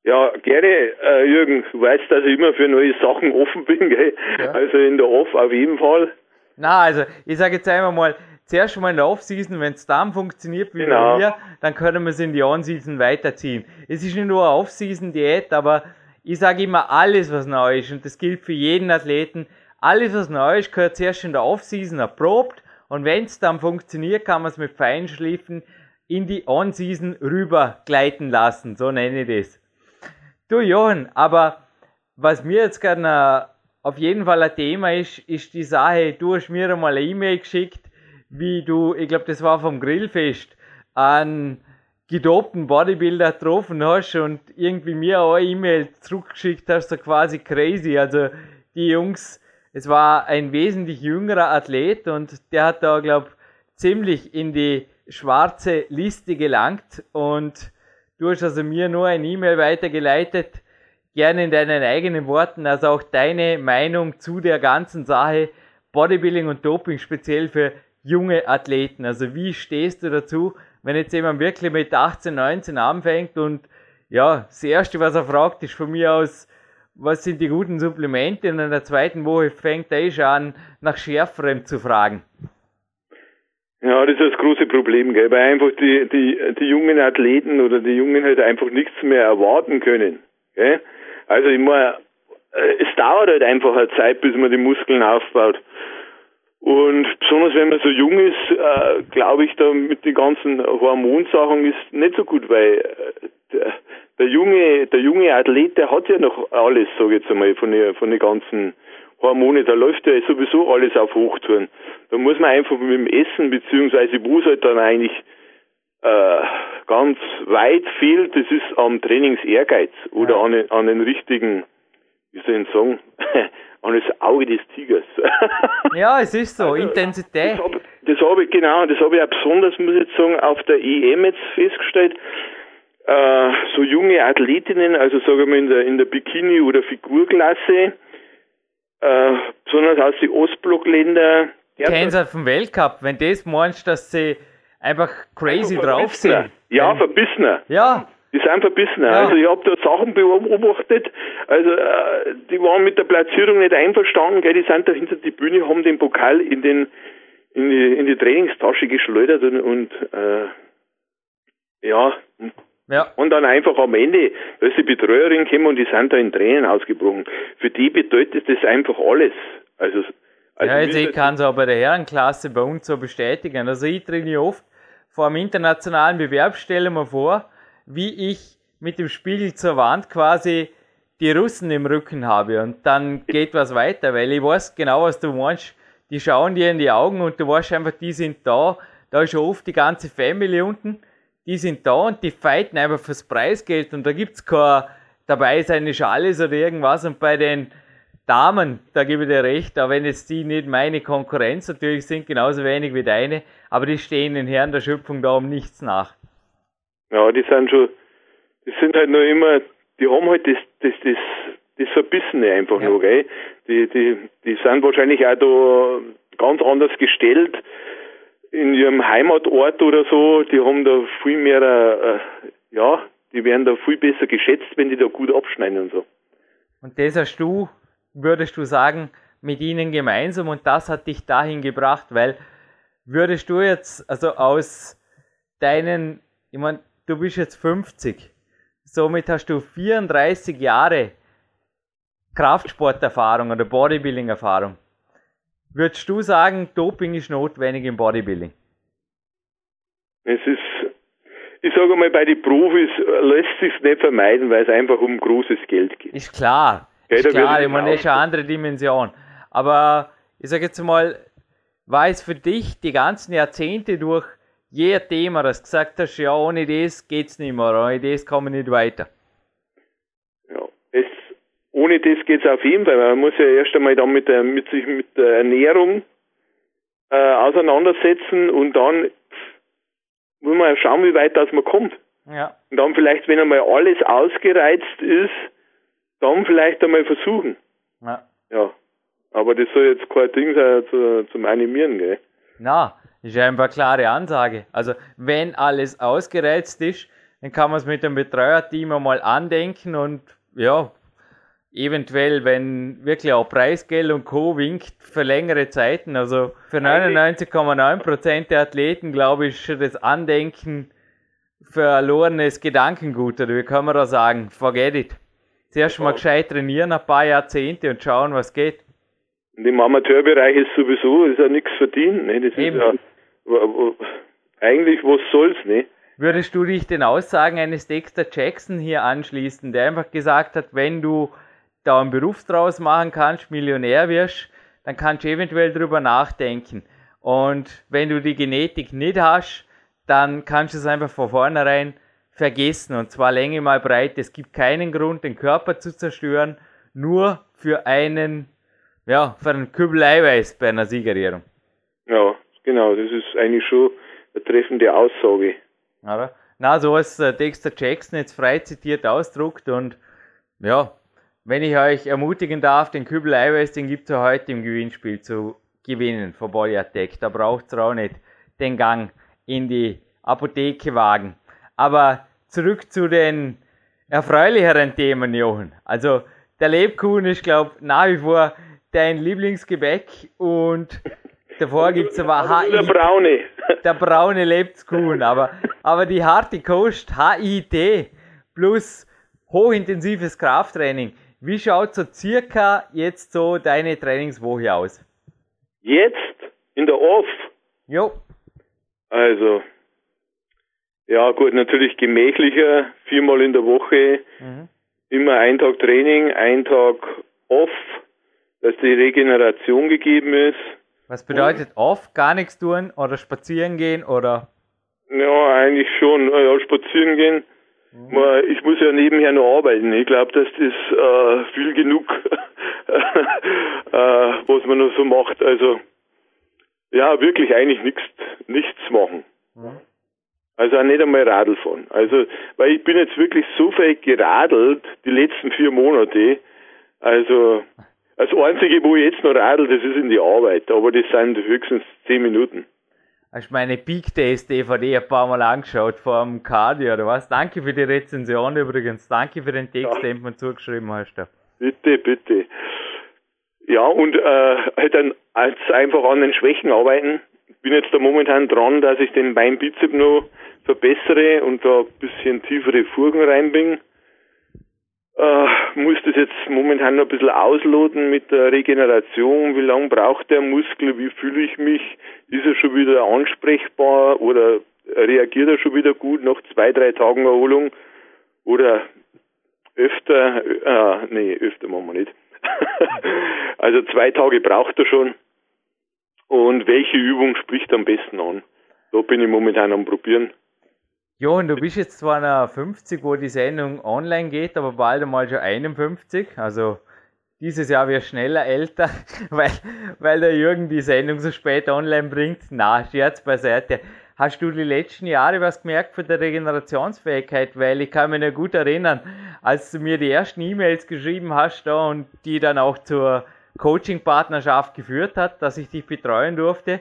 D: Ja, gerne, äh, Jürgen. Du weißt, dass ich immer für neue Sachen offen bin, gell? Ja. Also in der Off auf jeden Fall.
B: Na, also ich sage jetzt einmal mal, zuerst schon mal in der Off-Season, wenn es dann funktioniert wie genau. bei mir, dann können wir es in die On-Season weiterziehen. Es ist nicht nur eine Off-Season-Diät, aber ich sage immer, alles was neu ist, und das gilt für jeden Athleten, alles was neu ist, gehört zuerst in der Off-Season erprobt und wenn es dann funktioniert, kann man es mit Feinschliffen in die On-Season rüber gleiten lassen, so nenne ich das. Du Johann, aber was mir jetzt gerne auf jeden Fall ein Thema ist, ist die Sache, du hast mir einmal eine E-Mail geschickt, wie du, ich glaube, das war vom Grillfest, einen gedopten Bodybuilder getroffen hast und irgendwie mir auch eine E-Mail zurückgeschickt hast, so quasi crazy. Also die Jungs, es war ein wesentlich jüngerer Athlet und der hat da, glaube ziemlich in die schwarze Liste gelangt und du hast also mir nur eine E-Mail weitergeleitet, gerne in deinen eigenen Worten, also auch deine Meinung zu der ganzen Sache Bodybuilding und Doping speziell für junge Athleten. Also wie stehst du dazu, wenn jetzt jemand wirklich mit 18, 19 anfängt und ja, das erste, was er fragt, ist von mir aus, was sind die guten Supplemente und in der zweiten Woche fängt er eh schon an, nach Schärferem zu fragen.
D: Ja, das ist das große Problem, gell? weil einfach die, die, die jungen Athleten oder die Jungen halt einfach nichts mehr erwarten können. Gell? Also ich meine, äh, es dauert halt einfach eine Zeit, bis man die Muskeln aufbaut. Und besonders wenn man so jung ist, äh, glaube ich, da mit den ganzen Hormonsachen ist nicht so gut, weil äh, der, der junge, der junge Athlet, der hat ja noch alles, sage ich jetzt einmal, von den, von den ganzen Hormone, da läuft ja sowieso alles auf Hochtouren. Da muss man einfach mit dem Essen, beziehungsweise wo es halt dann eigentlich äh, ganz weit fehlt, das ist am Trainingsehrgeiz oder ja. an, an den richtigen, wie soll ich sagen, [laughs] an das Auge des Tigers.
B: ja, es ist so, also, Intensität.
D: Das habe hab ich, genau, das habe ich auch besonders, muss ich jetzt sagen, auf der EM jetzt festgestellt. Äh, so junge Athletinnen, also sagen wir in der, in der Bikini- oder Figurklasse, äh, besonders aus den Ostblockländern.
B: Kennen Sie vom Weltcup, wenn das meinst, dass sie einfach crazy einfach drauf sind.
D: Ja, verbissener.
B: Ja.
D: Die sind verbissener. Ja. Also ich habe da Sachen beobachtet, also äh, die waren mit der Platzierung nicht einverstanden, gell? die sind da hinter die Bühne, haben den Pokal in den in die, in die Trainingstasche geschleudert und, und äh, ja, ja. Und dann einfach am Ende, da ist die Betreuerin gekommen und die sind da in Tränen ausgebrochen. Für die bedeutet das einfach alles. Also,
B: also ja, jetzt ich kann es auch bei der Herrenklasse bei uns so bestätigen. Also ich trainiere oft vor einem internationalen Bewerb, stelle mir vor, wie ich mit dem Spiegel zur Wand quasi die Russen im Rücken habe und dann geht was weiter, weil ich weiß genau, was du meinst. Die schauen dir in die Augen und du weißt einfach, die sind da. Da ist schon oft die ganze Family unten die sind da und die fighten einfach fürs Preisgeld und da gibt es kein dabei ist eigentlich alles oder irgendwas und bei den Damen, da gebe ich dir recht, auch wenn jetzt die nicht meine Konkurrenz natürlich sind, genauso wenig wie deine, aber die stehen den Herren der Schöpfung da um nichts nach.
D: Ja, die sind schon, die sind halt nur immer, die haben halt das, das, das, das Verbissene einfach ja. noch, gell? Die, die, die sind wahrscheinlich auch da ganz anders gestellt in ihrem Heimatort oder so, die haben da viel mehr, äh, ja, die werden da viel besser geschätzt, wenn die da gut abschneiden und so.
B: Und das hast du, würdest du sagen, mit ihnen gemeinsam und das hat dich dahin gebracht, weil würdest du jetzt, also aus deinen, ich meine, du bist jetzt 50, somit hast du 34 Jahre Kraftsporterfahrung oder Bodybuilding-Erfahrung. Würdest du sagen, Doping ist notwendig im Bodybuilding?
D: Es ist, ich sage mal, bei den Profis lässt sich nicht vermeiden, weil es einfach um großes Geld geht.
B: Ist klar. Ist ja, klar, ich meine, das ist eine andere Dimension. Aber ich sage jetzt mal, war es für dich die ganzen Jahrzehnte durch je Thema, das gesagt hast, ja, ohne das geht's nicht mehr, ohne das komme ich nicht weiter?
D: Ohne das geht es auf jeden Fall. Man muss ja erst einmal dann mit, der, mit sich mit der Ernährung äh, auseinandersetzen und dann muss man schauen, wie weit das man kommt.
B: Ja.
D: Und dann vielleicht, wenn einmal alles ausgereizt ist, dann vielleicht einmal versuchen.
B: Ja.
D: ja. Aber das soll jetzt kein Ding sein zu, zum Animieren, gell?
B: Na, ist ja einfach eine klare Ansage. Also, wenn alles ausgereizt ist, dann kann man es mit dem Betreuerteam einmal andenken und ja, eventuell, wenn wirklich auch Preisgeld und Co. winkt für längere Zeiten. Also für 99,9% der Athleten, glaube ich, schon das Andenken verlorenes Gedankengut. Oder wie kann man da sagen? Forget it. Zuerst mal gescheit trainieren, ein paar Jahrzehnte und schauen, was geht.
D: Und im Amateurbereich ist sowieso ist ja nichts verdient. Ne? Das Eben. ist ja, eigentlich, was soll's, ne?
B: Würdest du dich den Aussagen eines Dexter Jackson hier anschließen, der einfach gesagt hat, wenn du da einen Beruf draus machen kannst, Millionär wirst, dann kannst du eventuell drüber nachdenken. Und wenn du die Genetik nicht hast, dann kannst du es einfach von vornherein vergessen. Und zwar Länge mal breit. Es gibt keinen Grund, den Körper zu zerstören, nur für einen, ja, für einen Kübel Eiweiß bei einer Siegerierung.
D: Ja, genau, das ist eigentlich schon eine treffende Aussage.
B: Oder? Na, so was äh, Dexter Jackson jetzt frei zitiert ausdruckt und ja, wenn ich euch ermutigen darf, den Kübel Eiweiß, den gibt es ja heute im Gewinnspiel zu gewinnen von Body Attack. Da braucht es auch nicht den Gang in die Apotheke wagen. Aber zurück zu den erfreulicheren Themen, Jochen. Also der Lebkuchen ist, glaube ich, nach wie vor dein Lieblingsgebäck und davor gibt es aber
D: Also der braune. [laughs]
B: der braune Lebkuchen, aber, aber die harte Kost, HIT plus hochintensives Krafttraining. Wie schaut so circa jetzt so deine Trainingswoche aus?
D: Jetzt in der Off.
B: Jo,
D: Also, ja gut, natürlich gemächlicher, viermal in der Woche,
B: Mhm.
D: immer ein Tag Training, ein Tag Off, dass die Regeneration gegeben ist.
B: was bedeutet off? Gar nichts tun oder spazieren gehen oder?
D: Ja, eigentlich schon. Ja, spazieren gehen. Man- Ich muss ja nebenher noch arbeiten. Ich glaube, dass das äh, viel genug, [laughs] äh, was man noch so macht. Also, ja, wirklich eigentlich nichts, nichts machen. Also auch nicht einmal Radl fahren. Also, weil ich bin jetzt wirklich so viel geradelt, die letzten vier Monate. Also, das Einzige, wo ich jetzt noch radel, das ist in die Arbeit. Aber das sind höchstens zehn Minuten.
B: Hast du meine Peak Days DVD ein paar Mal angeschaut vor dem Cardio oder was? Danke für die Rezension übrigens. Danke für den Text,
D: Ja.
B: den du mir zugeschrieben hast.
D: Bitte, bitte. Ja, und äh, halt dann als einfach an den Schwächen arbeiten. Bin jetzt da momentan dran, dass ich den Beinbizep noch verbessere und da ein bisschen tiefere Furchen reinbringe. Äh, muss das jetzt momentan noch ein bisschen ausloten mit der Regeneration. Wie lange braucht der Muskel? Wie fühle ich mich? Ist er schon wieder ansprechbar oder reagiert er schon wieder gut nach zwei, drei Tagen Erholung? Oder öfter, äh, nee, öfter machen wir nicht. [laughs] also zwei Tage braucht er schon. Und welche Übung spricht am besten an? Da bin ich momentan am probieren.
B: Johann, du bist jetzt zwar noch 50, wo die Sendung online geht, aber bald einmal schon 51. Also dieses Jahr wird schneller älter, [laughs] weil, weil der Jürgen die Sendung so spät online bringt. Na, Scherz beiseite. Hast du die letzten Jahre was gemerkt von der Regenerationsfähigkeit? Weil ich kann mich noch gut erinnern, als du mir die ersten E-Mails geschrieben hast da und die dann auch zur Coaching-Partnerschaft geführt hat, dass ich dich betreuen durfte.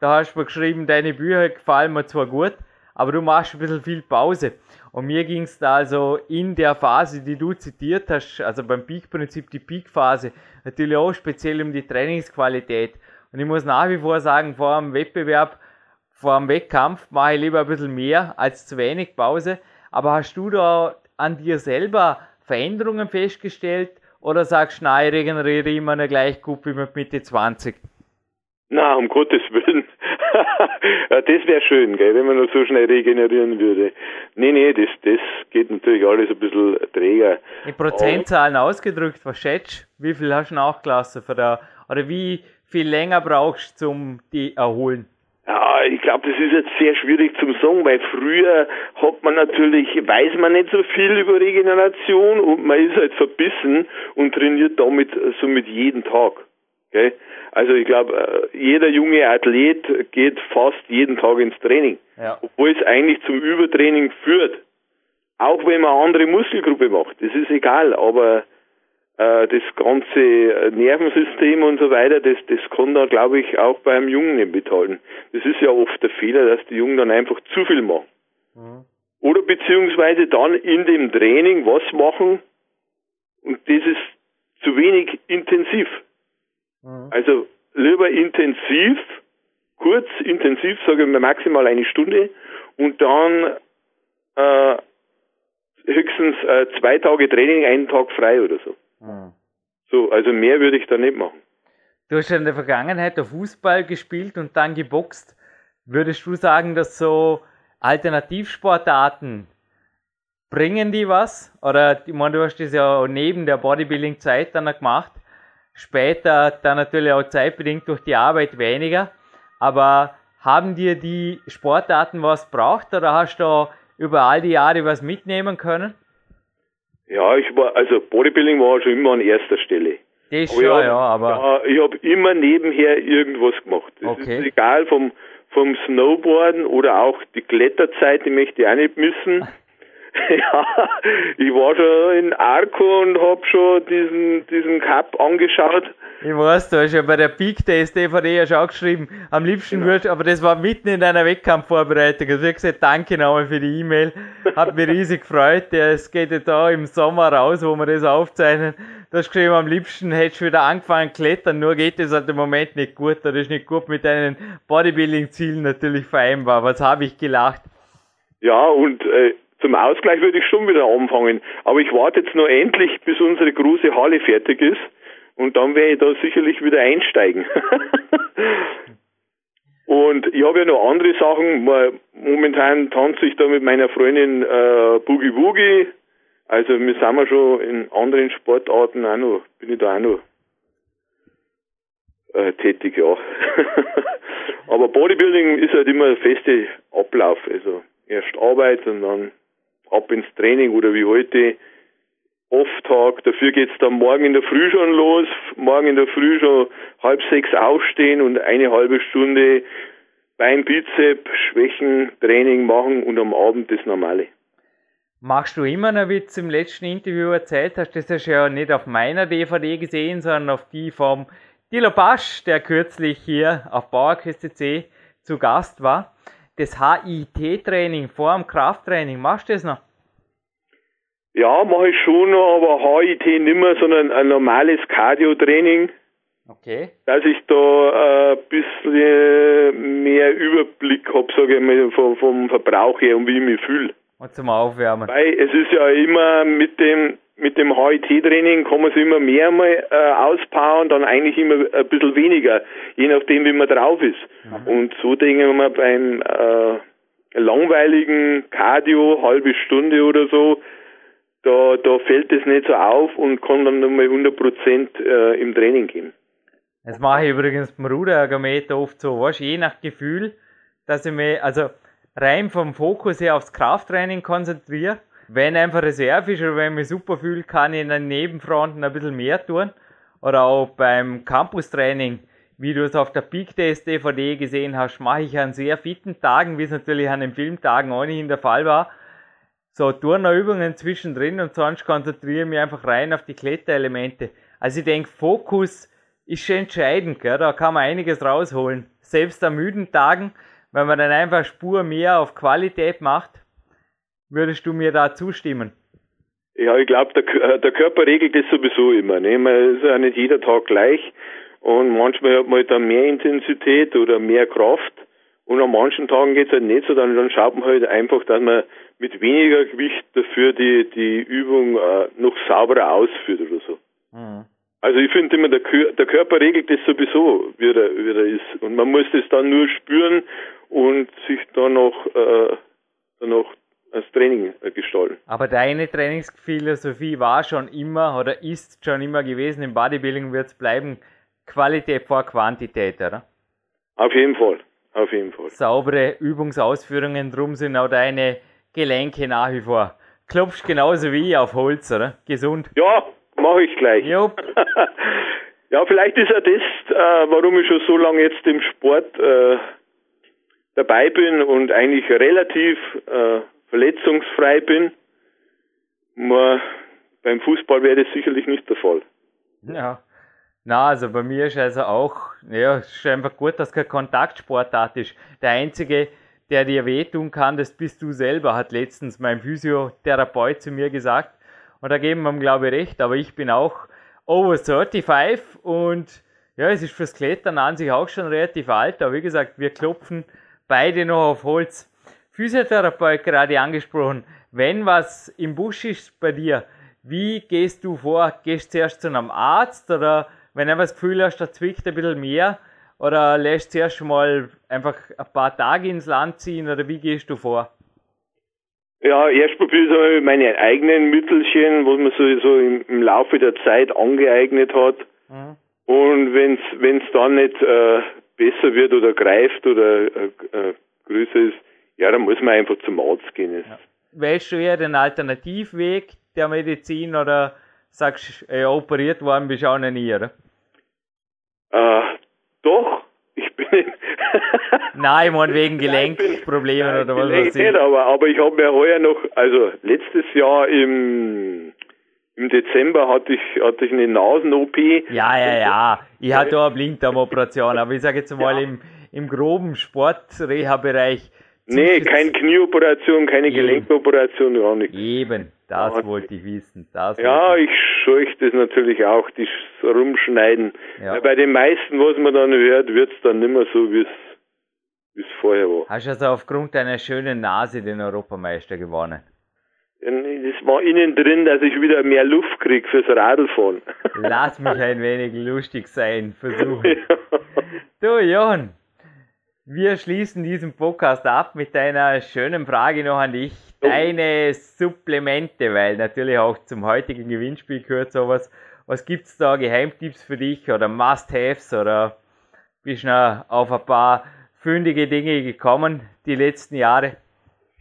B: Da hast du mir geschrieben, deine Bücher gefallen mir zwar gut, aber du machst ein bisschen viel Pause. Und mir ging es da also in der Phase, die du zitiert hast, also beim Peak-Prinzip, die Peak-Phase, natürlich auch speziell um die Trainingsqualität. Und ich muss nach wie vor sagen, vor dem Wettbewerb, vor dem Wettkampf mache ich lieber ein bisschen mehr als zu wenig Pause. Aber hast du da an dir selber Veränderungen festgestellt oder sagst du, nein, ich regeneriere immer noch gleich gut wie mit Mitte 20?
D: Na, um Gottes Willen. Das wäre schön, gell, wenn man nur so schnell regenerieren würde. Nee, nee, das, das geht natürlich alles ein bisschen träger.
B: In Prozentzahlen ausgedrückt, was schätzt? Wie viel hast du nachgelassen für der, oder wie viel länger brauchst du zum die erholen?
D: Ja, ich glaube, das ist jetzt sehr schwierig zum sagen, weil früher hat man natürlich, weiß man nicht so viel über Regeneration und man ist halt verbissen und trainiert damit somit jeden Tag. Gell? Also ich glaube, äh, jeder junge Athlet geht fast jeden Tag ins Training,
B: Ja.
D: obwohl es eigentlich zum Übertraining führt. Auch wenn man eine andere Muskelgruppe macht, das ist egal, aber äh, das ganze äh, Nervensystem und so weiter, das, das kann da, glaube ich, auch beim Jungen nicht mithalten. Das ist ja oft der Fehler, dass die Jungen dann einfach zu viel machen. Oder beziehungsweise dann in dem Training was machen und das ist zu wenig intensiv. Also lieber intensiv, kurz intensiv, sage ich mal maximal eine Stunde und dann äh, höchstens äh, zwei Tage Training, einen Tag frei oder so. So, also mehr würde ich da nicht machen.
B: Du hast ja in der Vergangenheit auf Fußball gespielt und dann geboxt. Würdest du sagen, dass so Alternativsportarten bringen die was? Oder ich meine, du hast das ja auch neben der Bodybuilding-Zeit dann gemacht. Später dann natürlich auch zeitbedingt durch die Arbeit weniger. Aber haben dir die Sportarten was braucht oder hast du über all die Jahre was mitnehmen können?
D: Ja, ich war, also Bodybuilding war schon immer an erster Stelle.
B: Das
D: Aber
B: schon,
D: ja,
B: ja, aber
D: Ja, ich habe immer nebenher irgendwas gemacht. Das
B: Okay.
D: ist egal vom, vom Snowboarden oder auch die Kletterzeit, die möchte ich auch nicht missen. [laughs] [laughs] ja, ich war schon in Arco und habe schon diesen, diesen Cup angeschaut.
B: ich weiß, du hast ja bei der Peak Days DVD ja schon geschrieben, am liebsten
D: Genau.
B: würdest, aber das war mitten in deiner Wettkampfvorbereitung. Also ich hab gesagt, danke nochmal für die E-Mail. Hat mich riesig gefreut. Ja, Es geht ja da im Sommer raus, wo wir das aufzeichnen. Du hast geschrieben, am liebsten hättest du wieder angefangen klettern, nur geht das halt im Moment nicht gut. Das ist nicht gut mit deinen Bodybuilding-Zielen natürlich vereinbar. Was habe ich gelacht?
D: Ja, und äh, zum Ausgleich würde ich schon wieder anfangen. Aber ich warte jetzt nur endlich, bis unsere große Halle fertig ist. Und dann werde ich da sicherlich wieder einsteigen. [laughs] und ich habe ja noch andere Sachen. Momentan tanze ich da mit meiner Freundin äh, Boogie Woogie. Also wir sind ja schon in anderen Sportarten auch noch, bin ich da auch noch äh, tätig, ja. [laughs] Aber Bodybuilding ist halt immer ein fester Ablauf. Also erst Arbeit und dann ab ins Training oder wie heute Off-Tag. Dafür geht's dann morgen in der Früh schon los. Morgen in der Früh schon halb sechs aufstehen und eine halbe Stunde Bein, Bizep, Schwächen, Training machen und am Abend das Normale.
B: Machst du immer noch, wie du im letzten Interview erzählt hast, das hast du ja nicht auf meiner DVD gesehen, sondern auf die vom Dilo Basch, der kürzlich hier auf Bauerküste zu Gast war. Das HIT-Training vor dem Krafttraining, machst du das noch?
D: Ja, mache ich schon noch, aber HIT nimmer, sondern ein normales Cardio-Training.
B: Okay.
D: dass ich da ein bisschen mehr Überblick habe, sage ich mal, vom, vom Verbrauch her und wie ich mich fühle.
B: Und zum Aufwärmen.
D: Weil es ist ja immer mit dem mit dem HIT-Training kann man sich immer mehr mal äh, auspowern, dann eigentlich immer ein bisschen weniger, je nachdem wie man drauf ist. Und so denke mal beim äh, langweiligen Cardio, halbe Stunde oder so, da, da fällt es nicht so auf und kann dann nochmal 100% äh, im Training gehen.
B: Das mache ich übrigens beim Ruderergometer oft so, weißt, je nach Gefühl, dass ich mich, also rein vom Fokus her aufs Krafttraining konzentriere. Wenn einfach Reserve ist oder wenn ich mich super fühle, kann ich in den Nebenfronten ein bisschen mehr tun. Oder auch beim Campus-Training, wie du es auf der Peak Days DVD gesehen hast, mache ich an sehr fitten Tagen, wie es natürlich an den Filmtagen ohnehin der Fall war, so Turnerübungen zwischendrin und sonst konzentriere ich mich einfach rein auf die Kletterelemente. Also ich denke, Fokus ist schon entscheidend, gell? da kann man einiges rausholen. Selbst an müden Tagen, wenn man dann einfach Spur mehr auf Qualität macht, würdest du mir da zustimmen?
D: Ja, ich glaube, der, Kö- der Körper regelt das sowieso immer. Ne? Man ist ja nicht jeder Tag gleich und manchmal hat man halt dann mehr Intensität oder mehr Kraft und an manchen Tagen geht's halt nicht so, dann, dann schaut man halt einfach, dass man mit weniger Gewicht dafür die, die Übung äh, noch sauberer ausführt oder so. Also ich finde immer, der, der Körper regelt das sowieso, wie er, wie er ist. Und man muss das dann nur spüren und sich dann noch, äh, dann noch als Training äh, gestalten.
B: Aber deine Trainingsphilosophie war schon immer oder ist schon immer gewesen, im Bodybuilding wird es bleiben, Qualität vor Quantität, oder?
D: Auf jeden Fall, auf jeden Fall.
B: Saubere Übungsausführungen, drum sind auch deine Gelenke nach wie vor. Klopfst genauso wie ich auf Holz, oder? Gesund.
D: Ja, mache ich gleich.
B: Jupp. [laughs]
D: ja, vielleicht ist ja das, äh, warum ich schon so lange jetzt im Sport äh, dabei bin und eigentlich relativ äh, verletzungsfrei bin. Nur beim Fußball wäre das sicherlich nicht der Fall.
B: Ja. Na, also bei mir ist also auch, ja, es ist einfach gut, dass kein Kontaktsportart ist. Der einzige, der dir wehtun kann, das bist du selber, hat letztens mein Physiotherapeut zu mir gesagt. Und da geben wir ihm, glaube ich, recht, aber ich bin auch over 35 und ja, es ist fürs Klettern an sich auch schon relativ alt, aber wie gesagt, wir klopfen beide noch auf Holz. Physiotherapeut gerade angesprochen, wenn was im Busch ist bei dir, wie gehst du vor? Gehst du zuerst zu einem Arzt oder wenn du das Gefühl hast, da zwickt ein bisschen mehr oder lässt du zuerst mal einfach ein paar Tage ins Land ziehen oder wie gehst du vor?
D: Ja, erst probiere ich meine eigenen Mittelchen, was man sowieso im, Laufe der Zeit angeeignet hat.
B: Mhm.
D: Und wenn's wenn's dann nicht äh, besser wird oder greift oder äh, äh, größer ist, ja, dann muss man einfach zum Arzt gehen.
B: Ja. Wählst du eher den Alternativweg der Medizin oder sagst du, äh, operiert worden bist du auch noch nie, oder?
D: Äh, doch, ich bin. [laughs]
B: Nein, ich meine wegen Gelenkproblemen oder was weiß ich.
D: Nicht, aber, aber ich habe mir heuer noch, also letztes Jahr im im Dezember hatte ich, hatte ich eine Nasen-OP.
B: Ja, ja, ja. Ich hatte auch eine Blinddarmoperation, aber ich sage jetzt mal ja. im, im groben Sportreha-Bereich.
D: Nee, keine Knieoperation, keine Eben. Gelenkoperation, gar nichts.
B: Eben, das ja. wollte ich wissen. Das
D: ja, ich scheuche das natürlich auch, das Rumschneiden. Ja. Bei den meisten, was man dann hört, wird es dann nicht mehr so, wie es vorher war.
B: Hast du also aufgrund deiner schönen Nase den Europameister gewonnen?
D: Das war innen drin, dass ich wieder mehr Luft kriege fürs Radlfahren. [laughs]
B: Lass mich ein wenig lustig sein, versuchen. Du, Johann, wir schließen diesen Podcast ab mit einer schönen Frage noch an dich. Deine Supplemente, weil natürlich auch zum heutigen Gewinnspiel gehört sowas. Was gibt es da Geheimtipps für dich oder Must-Haves oder bist du noch auf ein paar fündige Dinge gekommen die letzten Jahre?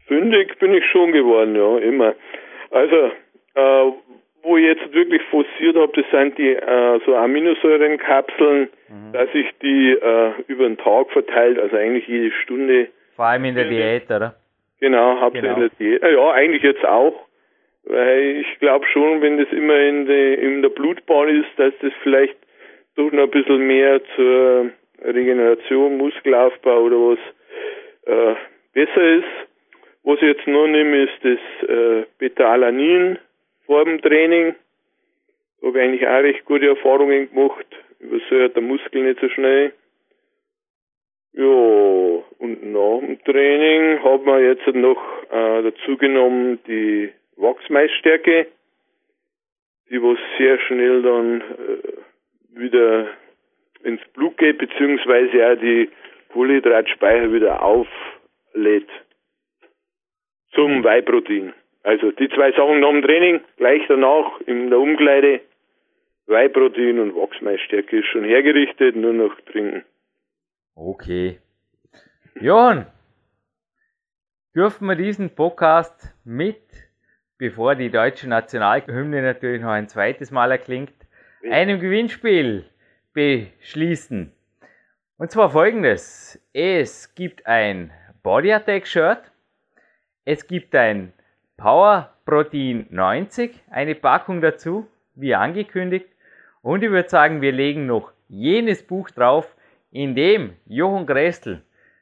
D: Fündig bin ich schon geworden, ja, immer. Also, äh, wo ich jetzt wirklich forciert habe, das sind die äh, so Aminosäurenkapseln, mhm. dass ich die äh, über den Tag verteilt, also eigentlich jede Stunde.
B: Vor allem in der Diät, oder?
D: Genau, hauptsächlich genau. in der Diät. Ja, eigentlich jetzt auch. Weil ich glaube schon, wenn das immer in, de, in der Blutbahn ist, dass das vielleicht doch noch ein bisschen mehr zur Regeneration, Muskelaufbau oder was äh, besser ist. Was ich jetzt noch nehme, ist das äh, Beta-Alanin vor dem Training. Da habe ich eigentlich auch recht gute Erfahrungen gemacht. Übersäuert der Muskel nicht so schnell. Ja, und nach dem Training hat man jetzt noch äh, dazu genommen die Wachsmaisstärke, die was sehr schnell dann äh, wieder ins Blut geht, beziehungsweise auch die Kohlenhydratspeicher wieder auflädt zum Whey-Protein. Also die zwei Sachen nach dem Training, gleich danach in der Umkleide, Whey-Protein und Wachsmaisstärke ist schon hergerichtet, nur noch trinken.
B: Okay. Johann, dürfen wir diesen Podcast mit, bevor die deutsche Nationalhymne natürlich noch ein zweites Mal erklingt, einem Gewinnspiel beschließen. Und zwar folgendes. Es gibt ein Body Attack Shirt es gibt ein Power Protein 90, eine Packung dazu, wie angekündigt. Und ich würde sagen, wir legen noch jenes Buch drauf, in dem Jochen Gressel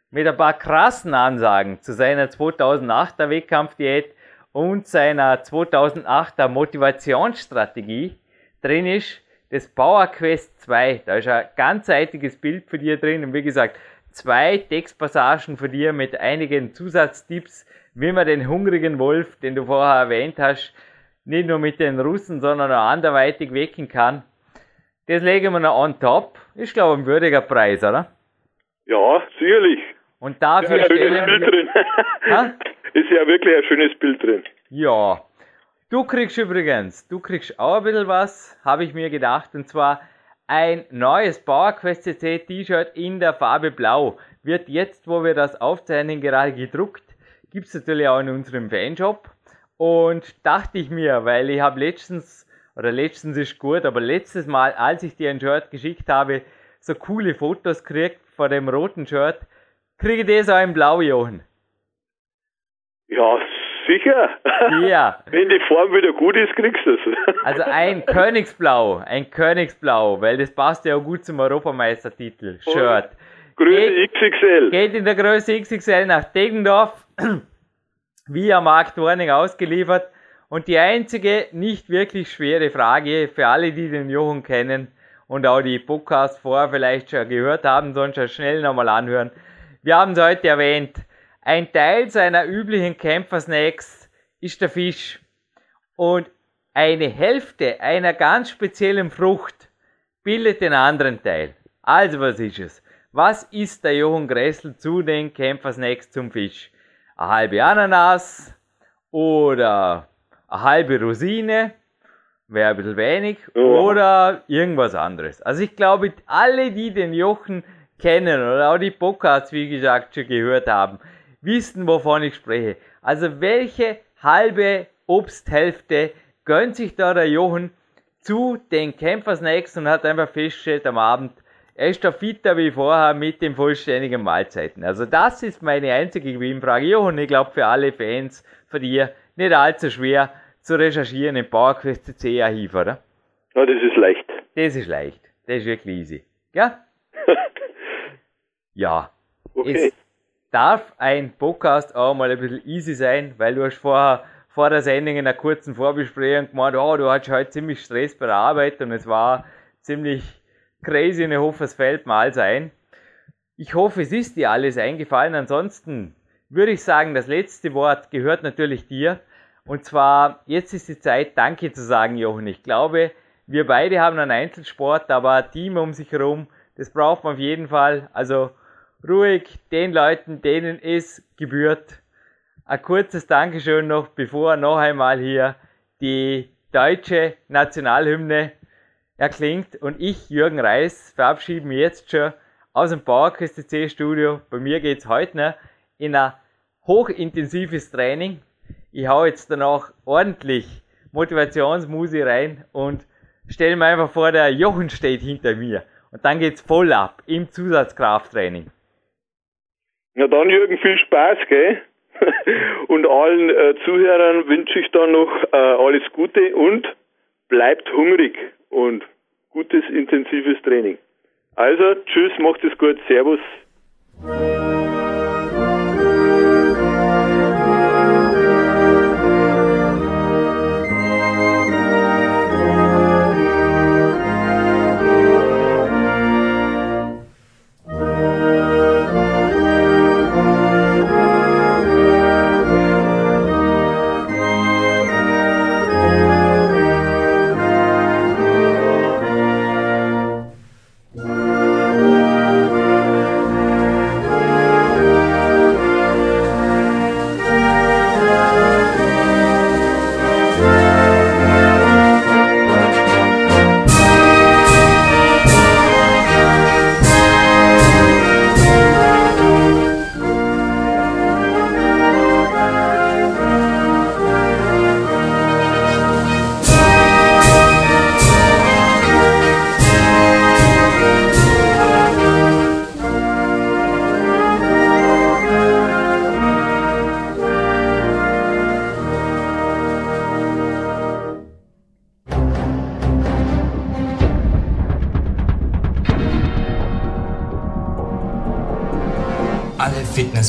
B: mit ein paar krassen Ansagen zu seiner 2008er Wettkampfdiät und seiner 2008er Motivationsstrategie drin ist. Das Power Quest 2, da ist ein ganzseitiges Bild für dir drin und wie gesagt, zwei Textpassagen für dir mit einigen Zusatztipps, wie man den hungrigen Wolf, den du vorher erwähnt hast, nicht nur mit den Russen, sondern auch anderweitig wecken kann. Das legen wir noch on top. Ist, glaube ich, ein würdiger Preis, oder?
D: Ja, sicherlich.
B: Und dafür
D: ja, ein schönes Bild drin. [laughs] ist ja wirklich ein schönes Bild drin.
B: Ja. Du kriegst übrigens, du kriegst auch ein bisschen was, habe ich mir gedacht, und zwar ein neues PowerQuest CC T-Shirt in der Farbe Blau. Wird jetzt, wo wir das aufzeichnen, gerade gedruckt gibt es natürlich auch in unserem Fanshop. Und dachte ich mir, weil ich habe letztens, oder letztens ist gut, aber letztes Mal, als ich dir ein Shirt geschickt habe, so coole Fotos gekriegt von dem roten Shirt, kriege ich das auch in Blau, Johann.
D: Ja, sicher.
B: Ja. [laughs]
D: Wenn die Form wieder gut ist, kriegst du es. [laughs]
B: Also ein Königsblau, ein Königsblau, weil das passt ja auch gut zum Europameistertitel, Shirt.
D: Größe XXL.
B: Geht in der Größe XXL nach Degendorf, [clears throat] via Markt Warning ausgeliefert. Und die einzige nicht wirklich schwere Frage für alle, die den Jochen kennen und auch die Podcast vorher vielleicht schon gehört haben, sonst schon schnell nochmal anhören. Wir haben es heute erwähnt. Ein Teil seiner üblichen Kämpfersnacks ist der Fisch. Und eine Hälfte einer ganz speziellen Frucht bildet den anderen Teil. Also was ist es? Was isst der Johann Gressel zu den Kämpfersnacks zum Fisch? Eine halbe Ananas oder eine halbe Rosine, wäre ein bisschen wenig, oh. oder irgendwas anderes. Also ich glaube, alle, die den Jochen kennen oder auch die Podcasts, wie gesagt, schon gehört haben, wissen, wovon ich spreche. Also welche halbe Obsthälfte gönnt sich da der Jochen zu den Kämpfersnacks und hat einfach festgestellt am Abend, er ist da fitter wie vorher mit den vollständigen Mahlzeiten. Also das ist meine einzige Gewinnfrage. Jochen, ich glaube für alle Fans von dir nicht allzu schwer zu recherchieren im PowerQuest CC Archiv, oder?
D: Ja, das ist leicht.
B: Das ist leicht. Das ist wirklich easy. Ja? [laughs] ja.
D: Okay.
B: Es darf ein Podcast auch mal ein bisschen easy sein, weil du hast vorher vor der Sendung in einer kurzen Vorbesprechung gemeint, oh, du hattest heute ziemlich Stress bei der Arbeit und es war ziemlich crazy und ich hoffe, es fällt mal ein. Ich hoffe, es ist dir alles eingefallen. Ansonsten würde ich sagen, das letzte Wort gehört natürlich dir. Und zwar, jetzt ist die Zeit, Danke zu sagen, Jochen. Ich glaube, wir beide haben einen Einzelsport, aber ein Team um sich herum, das braucht man auf jeden Fall. Also ruhig den Leuten, denen es gebührt. Ein kurzes Dankeschön noch, bevor noch einmal hier die deutsche Nationalhymne erklingt und ich, Jürgen Reis, verabschiede mich jetzt schon aus dem PowerQuest Studio. Bei mir geht es heute noch in ein hochintensives Training. Ich hau jetzt danach ordentlich Motivationsmusik rein und stelle mir einfach vor, der Jochen steht hinter mir. Und dann geht's voll ab im Zusatzkrafttraining.
D: Na dann, Jürgen, viel Spaß, gell? [laughs] und allen äh, Zuhörern wünsche ich dann noch äh, alles Gute und bleibt hungrig und gutes intensives Training. Also, tschüss, macht es gut, Servus.